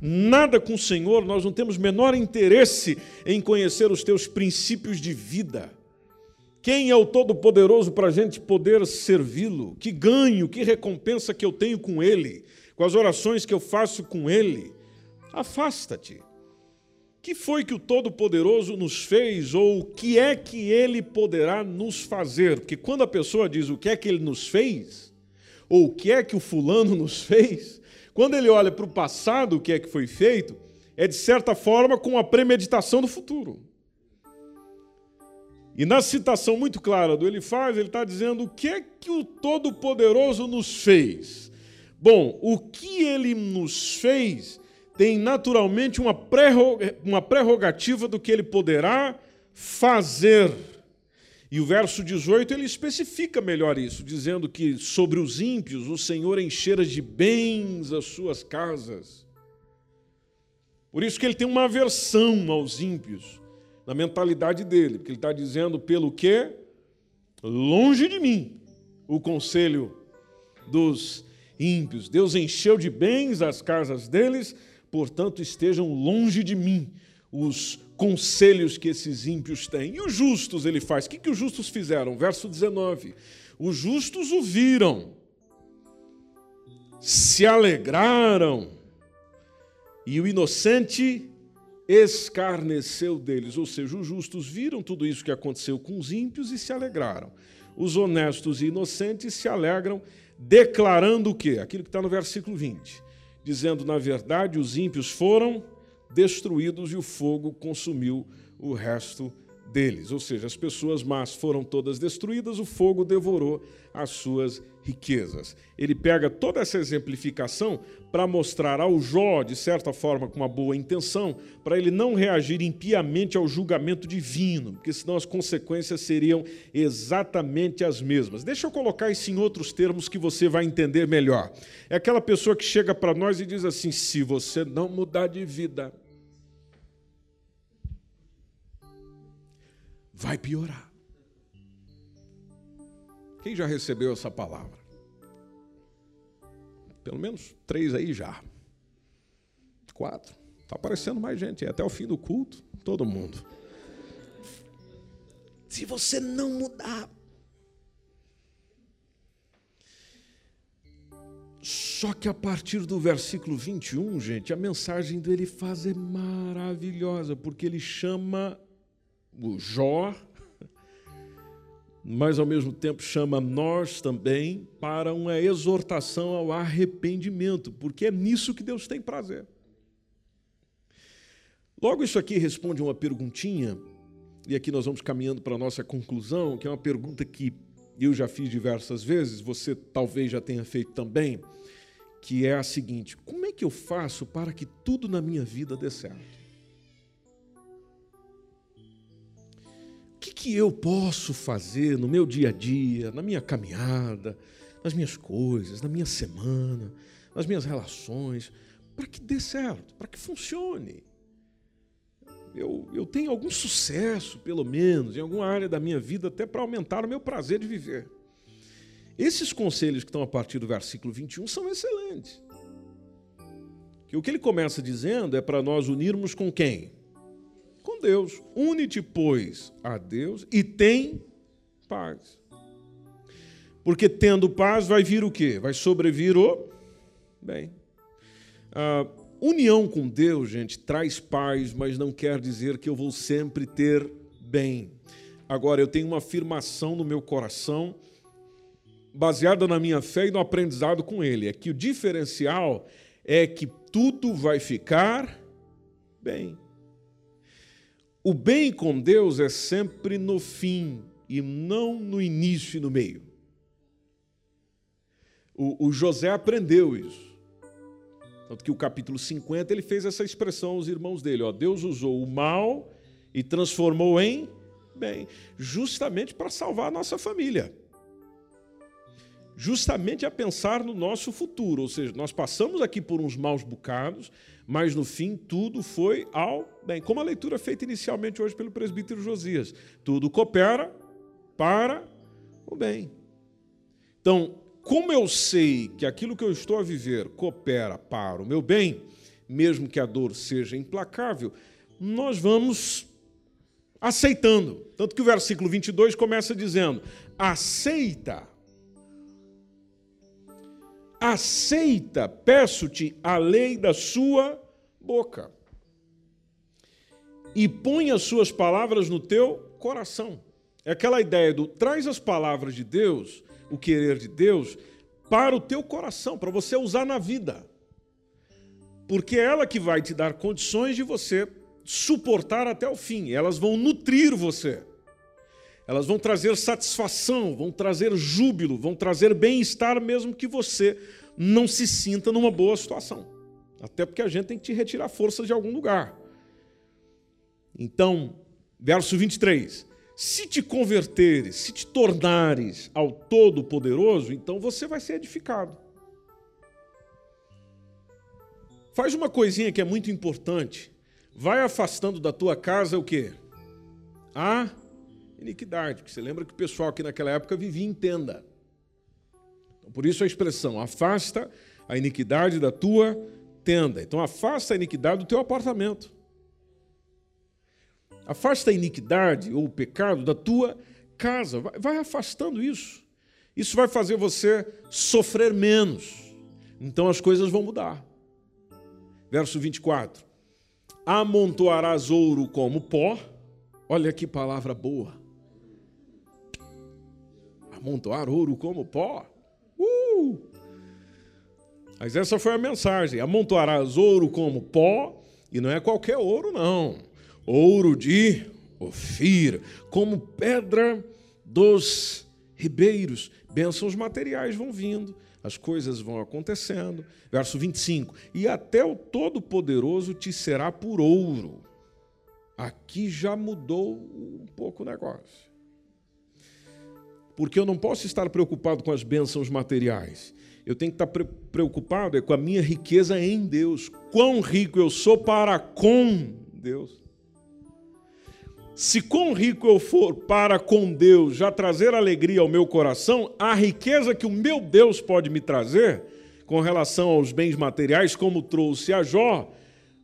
nada com o Senhor, nós não temos menor interesse em conhecer os teus princípios de vida. Quem é o Todo-Poderoso para a gente poder servi-lo? Que ganho, que recompensa que eu tenho com Ele, com as orações que eu faço com Ele? Afasta-te que foi que o Todo-Poderoso nos fez ou o que é que ele poderá nos fazer? Porque quando a pessoa diz o que é que ele nos fez, ou o que é que o fulano *laughs* nos fez, quando ele olha para o passado, o que é que foi feito, é de certa forma com a premeditação do futuro. E na citação muito clara do Elifaz, ele está dizendo o que é que o Todo-Poderoso nos fez. Bom, o que ele nos fez tem naturalmente uma prerrogativa do que ele poderá fazer. E o verso 18 ele especifica melhor isso, dizendo que sobre os ímpios o Senhor enchera de bens as suas casas. Por isso que ele tem uma aversão aos ímpios, na mentalidade dele, porque ele está dizendo pelo que longe de mim o conselho dos ímpios. Deus encheu de bens as casas deles, portanto, estejam longe de mim os conselhos que esses ímpios têm. E os justos ele faz? O que, que os justos fizeram? Verso 19. Os justos o viram, se alegraram, e o inocente escarneceu deles. Ou seja, os justos viram tudo isso que aconteceu com os ímpios e se alegraram. Os honestos e inocentes se alegram, declarando o quê? Aquilo que está no versículo 20. Dizendo, na verdade, os ímpios foram destruídos e o fogo consumiu o resto deles. Ou seja, as pessoas más foram todas destruídas, o fogo devorou as suas riquezas. Ele pega toda essa exemplificação para mostrar ao Jó, de certa forma, com uma boa intenção, para ele não reagir impiamente ao julgamento divino, porque senão as consequências seriam exatamente as mesmas. Deixa eu colocar isso em outros termos que você vai entender melhor. É aquela pessoa que chega para nós e diz assim: se você não mudar de vida, vai piorar. Quem já recebeu essa palavra? Pelo menos três aí já. Quatro. Está aparecendo mais gente. Até o fim do culto, todo mundo. Se você não mudar. Só que a partir do versículo 21, gente, a mensagem dele faz é maravilhosa, porque ele chama o Jó, mas ao mesmo tempo chama nós também para uma exortação ao arrependimento, porque é nisso que Deus tem prazer. Logo, isso aqui responde uma perguntinha, e aqui nós vamos caminhando para a nossa conclusão, que é uma pergunta que eu já fiz diversas vezes, você talvez já tenha feito também, que é a seguinte: como é que eu faço para que tudo na minha vida dê certo? Que, que eu posso fazer no meu dia a dia, na minha caminhada, nas minhas coisas, na minha semana, nas minhas relações, para que dê certo, para que funcione? Eu, eu tenho algum sucesso, pelo menos, em alguma área da minha vida, até para aumentar o meu prazer de viver. Esses conselhos que estão a partir do versículo 21 são excelentes. Que o que ele começa dizendo é para nós unirmos com quem? Deus. Une-te, pois, a Deus e tem paz. Porque tendo paz vai vir o quê? Vai sobrevir o bem. A união com Deus, gente, traz paz, mas não quer dizer que eu vou sempre ter bem. Agora, eu tenho uma afirmação no meu coração, baseada na minha fé e no aprendizado com Ele, é que o diferencial é que tudo vai ficar bem. O bem com Deus é sempre no fim e não no início e no meio. O, o José aprendeu isso. Tanto que o capítulo 50 ele fez essa expressão aos irmãos dele: ó, Deus usou o mal e transformou em bem, justamente para salvar a nossa família. Justamente a pensar no nosso futuro, ou seja, nós passamos aqui por uns maus bocados, mas no fim tudo foi ao bem. Como a leitura feita inicialmente hoje pelo presbítero Josias. Tudo coopera para o bem. Então, como eu sei que aquilo que eu estou a viver coopera para o meu bem, mesmo que a dor seja implacável, nós vamos aceitando. Tanto que o versículo 22 começa dizendo: aceita aceita, peço-te, a lei da sua boca. E põe as suas palavras no teu coração. É aquela ideia do traz as palavras de Deus, o querer de Deus, para o teu coração, para você usar na vida. Porque é ela que vai te dar condições de você suportar até o fim. Elas vão nutrir você. Elas vão trazer satisfação, vão trazer júbilo, vão trazer bem-estar, mesmo que você não se sinta numa boa situação. Até porque a gente tem que te retirar forças de algum lugar. Então, verso 23. Se te converteres, se te tornares ao Todo-Poderoso, então você vai ser edificado. Faz uma coisinha que é muito importante. Vai afastando da tua casa o quê? A iniquidade. Porque você lembra que o pessoal aqui naquela época vivia em tenda. Então, Por isso a expressão afasta a iniquidade da tua tenda. Então afasta a iniquidade do teu apartamento. Afasta a iniquidade ou o pecado da tua casa. Vai, vai afastando isso. Isso vai fazer você sofrer menos. Então as coisas vão mudar. Verso 24: Amontoarás ouro como pó. Olha que palavra boa. Amontoar ouro como pó. Uh! Mas essa foi a mensagem. Amontoarás ouro como pó, e não é qualquer ouro, não. Ouro de Ofir, como pedra dos ribeiros. Bênçãos materiais vão vindo, as coisas vão acontecendo. Verso 25: E até o Todo-Poderoso te será por ouro. Aqui já mudou um pouco o negócio. Porque eu não posso estar preocupado com as bênçãos materiais. Eu tenho que estar preocupado é com a minha riqueza em Deus. Quão rico eu sou para com Deus. Se quão rico eu for para com Deus já trazer alegria ao meu coração, a riqueza que o meu Deus pode me trazer com relação aos bens materiais, como trouxe a Jó,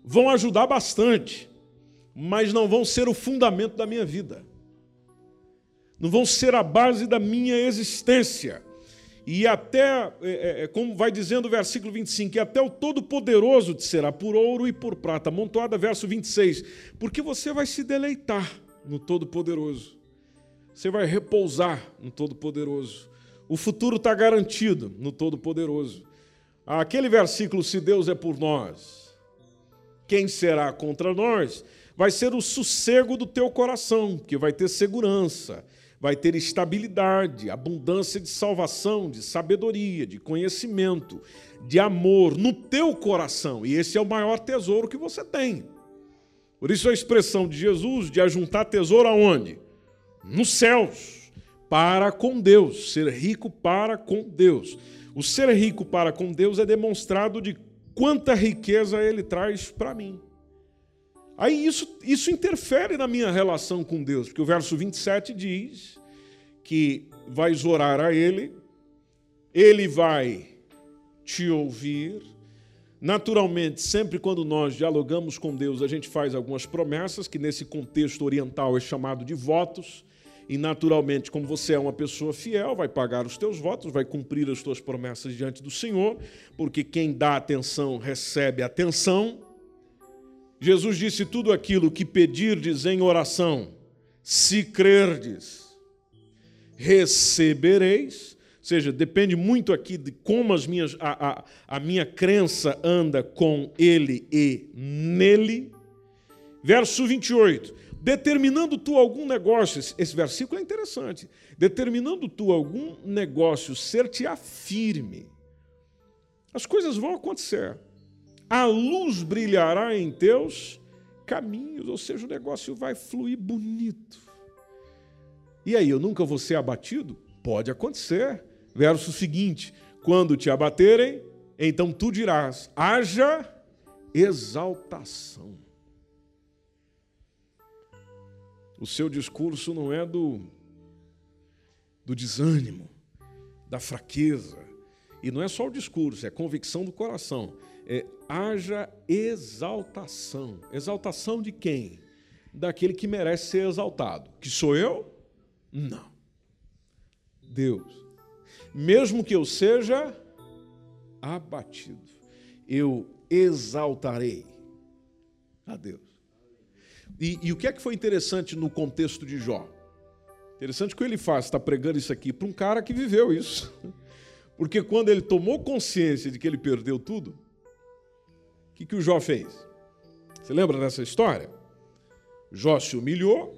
vão ajudar bastante, mas não vão ser o fundamento da minha vida. Não vão ser a base da minha existência. E até, é, é, é, como vai dizendo o versículo 25, e até o Todo-Poderoso te será por ouro e por prata. Amontoada, verso 26. Porque você vai se deleitar no Todo-Poderoso. Você vai repousar no Todo-Poderoso. O futuro está garantido no Todo-Poderoso. Aquele versículo, se Deus é por nós, quem será contra nós? Vai ser o sossego do teu coração, que vai ter segurança vai ter estabilidade, abundância de salvação, de sabedoria, de conhecimento, de amor no teu coração. E esse é o maior tesouro que você tem. Por isso a expressão de Jesus de ajuntar tesouro aonde? Nos céus, para com Deus, ser rico para com Deus. O ser rico para com Deus é demonstrado de quanta riqueza ele traz para mim. Aí isso, isso interfere na minha relação com Deus, porque o verso 27 diz que vais orar a Ele, Ele vai te ouvir. Naturalmente, sempre quando nós dialogamos com Deus, a gente faz algumas promessas, que nesse contexto oriental é chamado de votos. E naturalmente, como você é uma pessoa fiel, vai pagar os teus votos, vai cumprir as tuas promessas diante do Senhor, porque quem dá atenção recebe atenção. Jesus disse: Tudo aquilo que pedirdes em oração, se crerdes, recebereis. Ou seja, depende muito aqui de como as minhas, a, a, a minha crença anda com ele e nele. Verso 28. Determinando tu algum negócio, esse versículo é interessante. Determinando tu algum negócio ser-te-á firme, as coisas vão acontecer a luz brilhará em teus caminhos, ou seja, o negócio vai fluir bonito. E aí, eu nunca vou ser abatido? Pode acontecer. Verso seguinte: quando te abaterem, então tu dirás: haja exaltação. O seu discurso não é do, do desânimo, da fraqueza. E não é só o discurso, é convicção do coração é, haja exaltação. Exaltação de quem? Daquele que merece ser exaltado. Que sou eu? Não. Deus. Mesmo que eu seja abatido, eu exaltarei a Deus. E, e, o que é que foi interessante no contexto de Jó? Interessante que ele faz, está pregando isso aqui para um cara que viveu isso. *laughs* Porque quando ele tomou consciência de que ele perdeu tudo, que, que o Jó fez? Você lembra dessa história? Jó se humilhou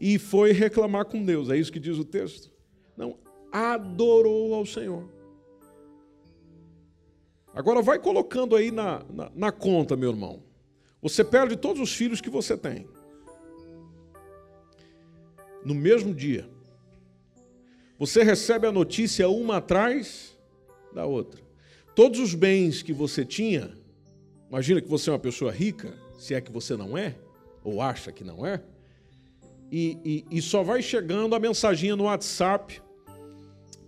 e foi reclamar com Deus. É isso que diz o texto? Não, adorou ao Senhor. Agora vai colocando aí na, na, na conta, meu irmão. Você perde todos os filhos que você tem. No mesmo dia. Você recebe a notícia uma atrás da outra. Todos os bens que você tinha Imagina que você é uma pessoa rica, se é que você não é, ou acha que não é, e, e, e só vai chegando a mensaginha no WhatsApp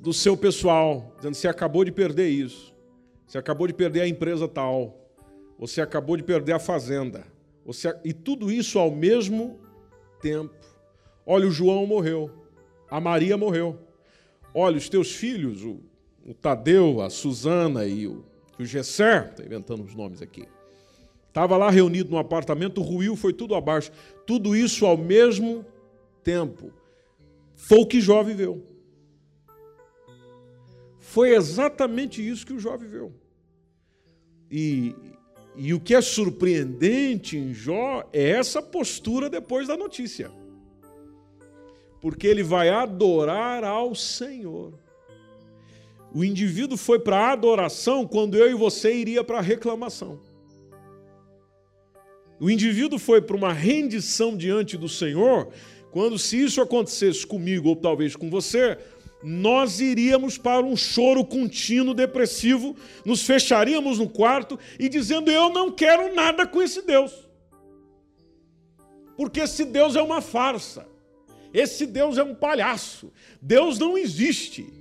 do seu pessoal, dizendo: você acabou de perder isso, você acabou de perder a empresa tal, você acabou de perder a fazenda, você... e tudo isso ao mesmo tempo. Olha, o João morreu, a Maria morreu. Olha, os teus filhos, o, o Tadeu, a Suzana e o, o Gesser, estou inventando os nomes aqui, estava lá reunido no apartamento, ruiu, foi tudo abaixo. Tudo isso ao mesmo tempo. Foi o que Jó viveu. Foi exatamente isso que o Jó viveu. E, e o que é surpreendente em Jó é essa postura depois da notícia. Porque ele vai adorar ao Senhor. O indivíduo foi para a adoração quando eu e você iria para a reclamação. O indivíduo foi para uma rendição diante do Senhor quando, se isso acontecesse comigo ou talvez com você, nós iríamos para um choro contínuo, depressivo, nos fecharíamos no quarto e dizendo: Eu não quero nada com esse Deus. Porque esse Deus é uma farsa. Esse Deus é um palhaço. Deus não existe.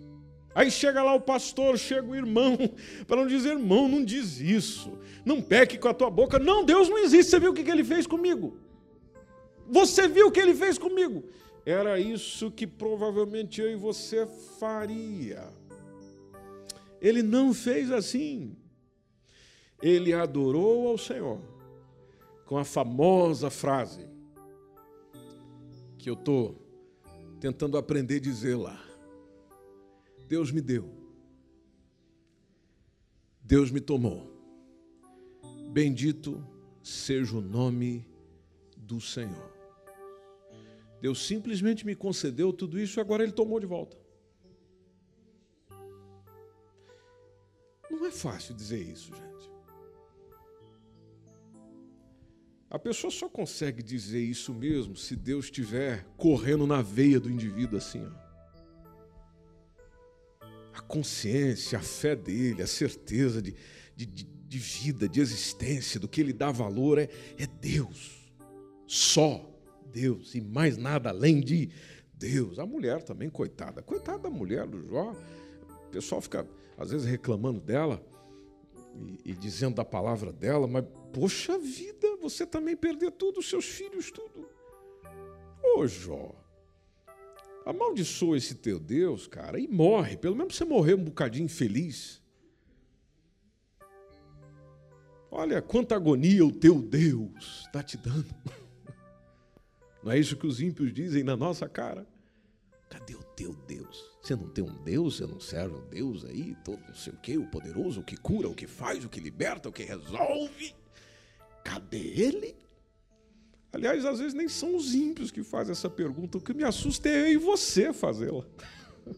Aí chega lá o pastor, chega o irmão, *laughs* para não dizer, irmão, não diz isso. Não peque com a tua boca. Não, Deus não existe. Você viu o que ele fez comigo? Você viu o que ele fez comigo? Era isso que provavelmente eu e você faria. Ele não fez assim. Ele adorou ao Senhor com a famosa frase que eu estou tentando aprender a dizer lá. Deus me deu. Deus me tomou. Bendito seja o nome do Senhor. Deus simplesmente me concedeu tudo isso e agora Ele tomou de volta. Não é fácil dizer isso, gente. A pessoa só consegue dizer isso mesmo se Deus estiver correndo na veia do indivíduo assim. Ó. A consciência, a fé dele, a certeza de, de, de vida, de existência, do que ele dá valor é, é Deus. Só. Deus e mais nada além de Deus. A mulher também, coitada. Coitada da mulher do Jó. O pessoal fica, às vezes, reclamando dela e, e dizendo da palavra dela, mas, poxa vida, você também perdeu tudo, seus filhos, tudo. Ô Jó, amaldiçoa esse teu Deus, cara, e morre. Pelo menos você morrer um bocadinho feliz. Olha quanta agonia o teu Deus está te dando. *laughs* Não é isso que os ímpios dizem na nossa cara? Cadê o teu Deus? Você não tem um Deus, você não serve um Deus aí, todo não sei o quê, o poderoso, o que cura, o que faz, o que liberta, o que resolve. Cadê ele? Aliás, às vezes nem são os ímpios que fazem essa pergunta, o que me assusta é eu e você fazê-la. *laughs*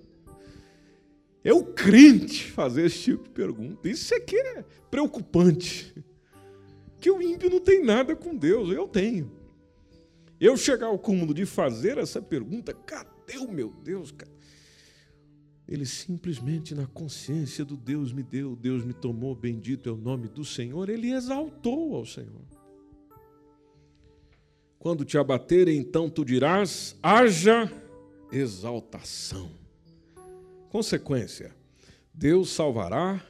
É o crente fazer esse tipo de pergunta. Isso é que é preocupante. Que o ímpio não tem nada com Deus, eu tenho. Eu chegar ao cúmulo de fazer essa pergunta, cadê o meu Deus? Ele simplesmente, na consciência do Deus me deu, Deus me tomou, bendito é o nome do Senhor, ele exaltou ao Senhor. Quando te abaterem, então tu dirás: haja exaltação. Consequência: Deus salvará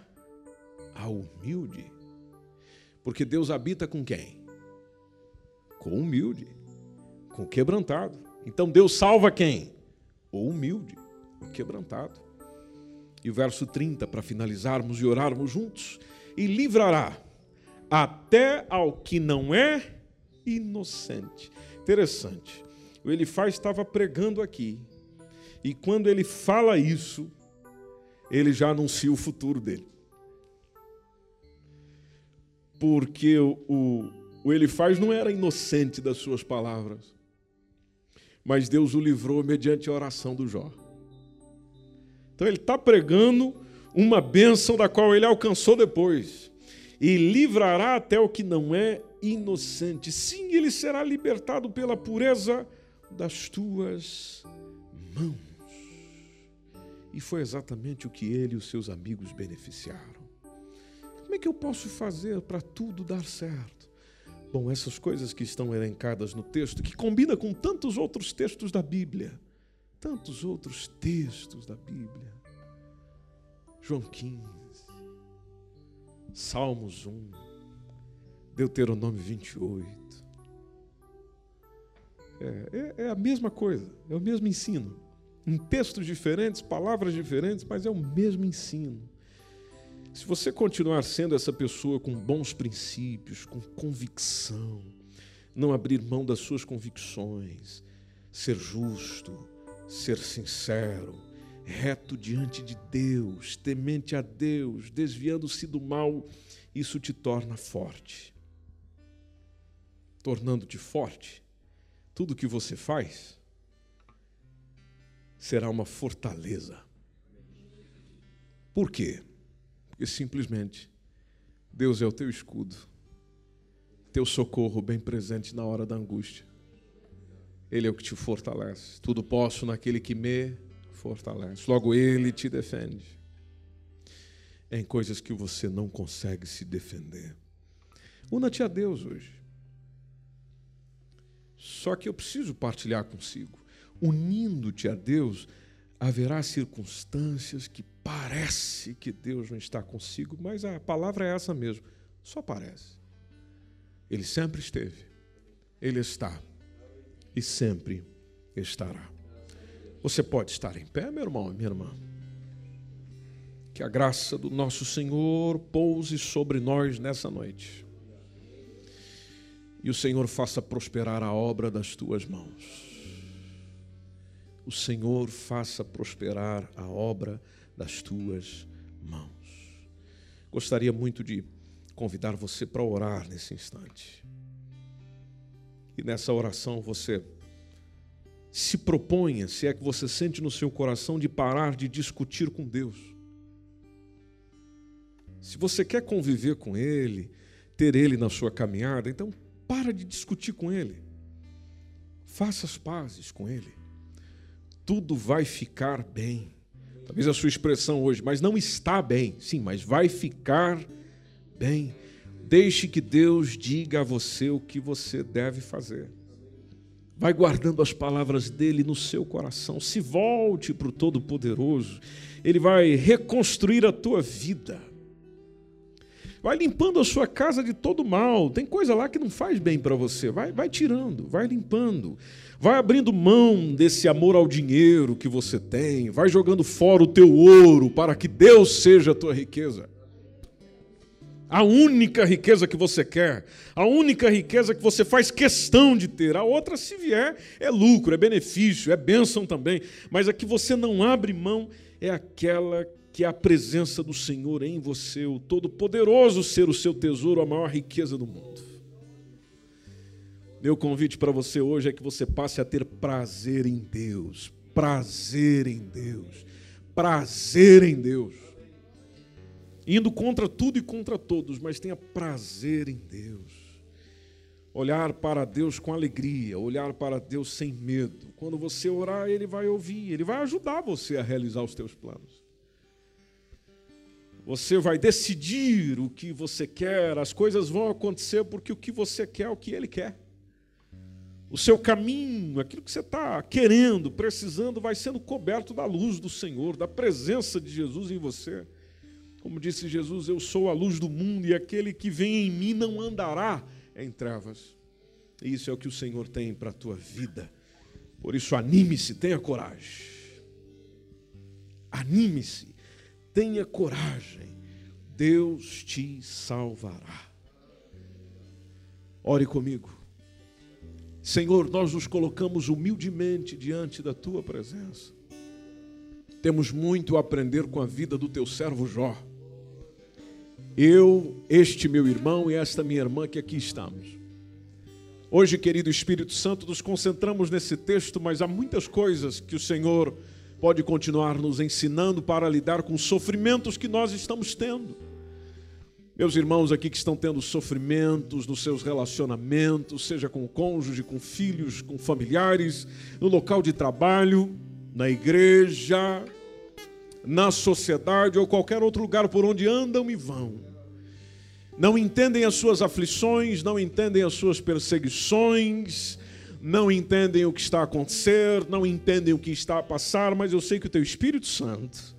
a humilde. Porque Deus habita com quem? Com o humilde com o quebrantado. Então Deus salva quem? O humilde, o quebrantado. E o verso 30, para finalizarmos e orarmos juntos: e livrará até ao que não é inocente. Interessante. O Elifaz estava pregando aqui. E quando ele fala isso, ele já anuncia o futuro dele. Porque o, o, Elifaz não era inocente das suas palavras mas Deus o livrou mediante a oração do Jó. Então ele está pregando uma bênção da qual ele alcançou depois. E livrará até o que não é inocente. Sim, ele será libertado pela pureza das tuas mãos. E foi exatamente o que ele e os seus amigos beneficiaram. Como é que eu posso fazer para tudo dar certo? Bom, essas coisas que estão elencadas no texto, que combina com tantos outros textos da Bíblia, tantos outros textos da Bíblia. João 15, Salmos 1, Deuteronômio 28. É, é, é a mesma coisa, é o mesmo ensino. Em textos diferentes, palavras diferentes, mas é o mesmo ensino. Se você continuar sendo essa pessoa com bons princípios, com convicção, não abrir mão das suas convicções, ser justo, ser sincero, reto diante de Deus, temente a Deus, desviando-se do mal, isso te torna forte. Tornando-te forte, tudo que você faz será uma fortaleza. Por quê? Porque simplesmente Deus é o teu escudo, teu socorro bem presente na hora da angústia. Ele é o que te fortalece. Tudo posso naquele que me fortalece. Logo, Ele te defende. Em coisas que você não consegue se defender. Una-te a Deus hoje. Só que eu preciso partilhar consigo. Unindo-te a Deus, haverá circunstâncias que parece que Deus não está consigo, mas a palavra é essa mesmo, só parece. Ele sempre esteve, ele está e sempre estará. Você pode estar em pé, meu irmão e minha irmã. Que a graça do nosso Senhor pouse sobre nós nessa noite. E o Senhor faça prosperar a obra das tuas mãos o Senhor faça prosperar a obra das tuas mãos. Gostaria muito de convidar você para orar nesse instante. E nessa oração você se proponha, se é que você sente no seu coração, de parar de discutir com Deus. Se você quer conviver com Ele, ter Ele na sua caminhada, então para de discutir com Ele. Faça as pazes com Ele tudo vai ficar bem. Talvez a sua expressão hoje, mas não está bem. Sim, mas vai ficar bem. Deixe que Deus diga a você o que você deve fazer. Vai guardando as palavras dele no seu coração. Se volte para o Todo-Poderoso. Ele vai reconstruir a tua vida. Vai limpando a sua casa de todo mal. Tem coisa lá que não faz bem para você. Vai, vai tirando, vai limpando. Vai abrindo mão desse amor ao dinheiro que você tem, vai jogando fora o teu ouro para que Deus seja a tua riqueza. A única riqueza que você quer, a única riqueza que você faz questão de ter, a outra, se vier, é lucro, é benefício, é bênção também, mas a que você não abre mão é aquela que a presença do Senhor em você, o Todo-Poderoso ser o seu tesouro, a maior riqueza do mundo. Meu convite para você hoje é que você passe a ter prazer em Deus. Prazer em Deus. Prazer em Deus. Indo contra tudo e contra todos, mas tenha prazer em Deus. Olhar para Deus com alegria, olhar para Deus sem medo. Quando você orar, Ele vai ouvir, Ele vai ajudar você a realizar os teus planos. Você vai decidir o que você quer, as coisas vão acontecer porque o que você quer é o que Ele quer o seu caminho, aquilo que você está querendo, precisando, vai sendo coberto da luz do Senhor, da presença de Jesus em você. Como disse Jesus, eu sou a luz do mundo e aquele que vem em mim não andará em trevas. E isso é o que o Senhor tem para a tua vida. Por isso, anime-se, tenha coragem. Anime-se, tenha coragem. Deus te salvará. Ore comigo. Senhor, nós nos colocamos humildemente diante da tua presença. Temos muito a aprender com a vida do teu servo Jó. Eu, este meu irmão e esta minha irmã que aqui estamos. Hoje, querido Espírito Santo, nos concentramos nesse texto, mas há muitas coisas que o Senhor pode continuar nos ensinando para lidar com os sofrimentos que nós estamos tendo. Meus irmãos aqui que estão tendo sofrimentos nos seus relacionamentos, seja com cônjuge, com filhos, com familiares, no local de trabalho, na igreja, na sociedade ou qualquer outro lugar por onde andam e vão. Não entendem as suas aflições, não entendem as suas perseguições, não entendem o que está a acontecer, não entendem o que está a passar, mas eu sei que o teu Espírito Santo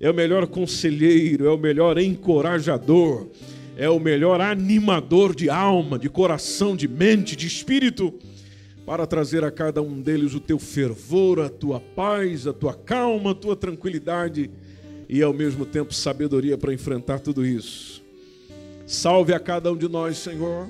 é o melhor conselheiro, é o melhor encorajador, é o melhor animador de alma, de coração, de mente, de espírito, para trazer a cada um deles o teu fervor, a tua paz, a tua calma, a tua tranquilidade e ao mesmo tempo sabedoria para enfrentar tudo isso. Salve a cada um de nós, Senhor.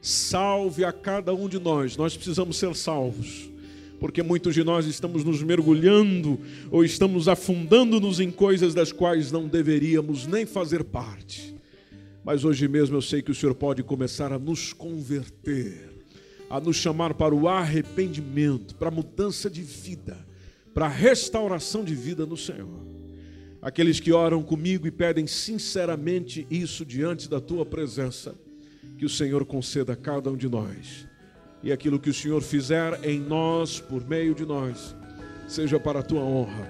Salve a cada um de nós. Nós precisamos ser salvos porque muitos de nós estamos nos mergulhando ou estamos afundando-nos em coisas das quais não deveríamos nem fazer parte. Mas hoje mesmo eu sei que o Senhor pode começar a nos converter, a nos chamar para o arrependimento, para a mudança de vida, para a restauração de vida no Senhor. Aqueles que oram comigo e pedem sinceramente isso diante da tua presença, que o Senhor conceda a cada um de nós e aquilo que o Senhor fizer em nós, por meio de nós, seja para a tua honra,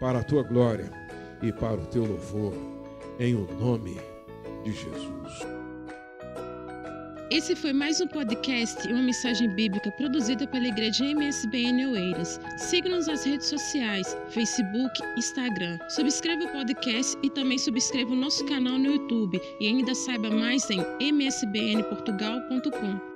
para a tua glória e para o teu louvor, em o nome de Jesus. Esse foi mais um podcast e uma mensagem bíblica produzida pela Igreja MSBN Oeiras. Siga-nos nas redes sociais, Facebook, Instagram. Subscreva o podcast e também subscreva o nosso canal no YouTube. E ainda saiba mais em msbnportugal.com.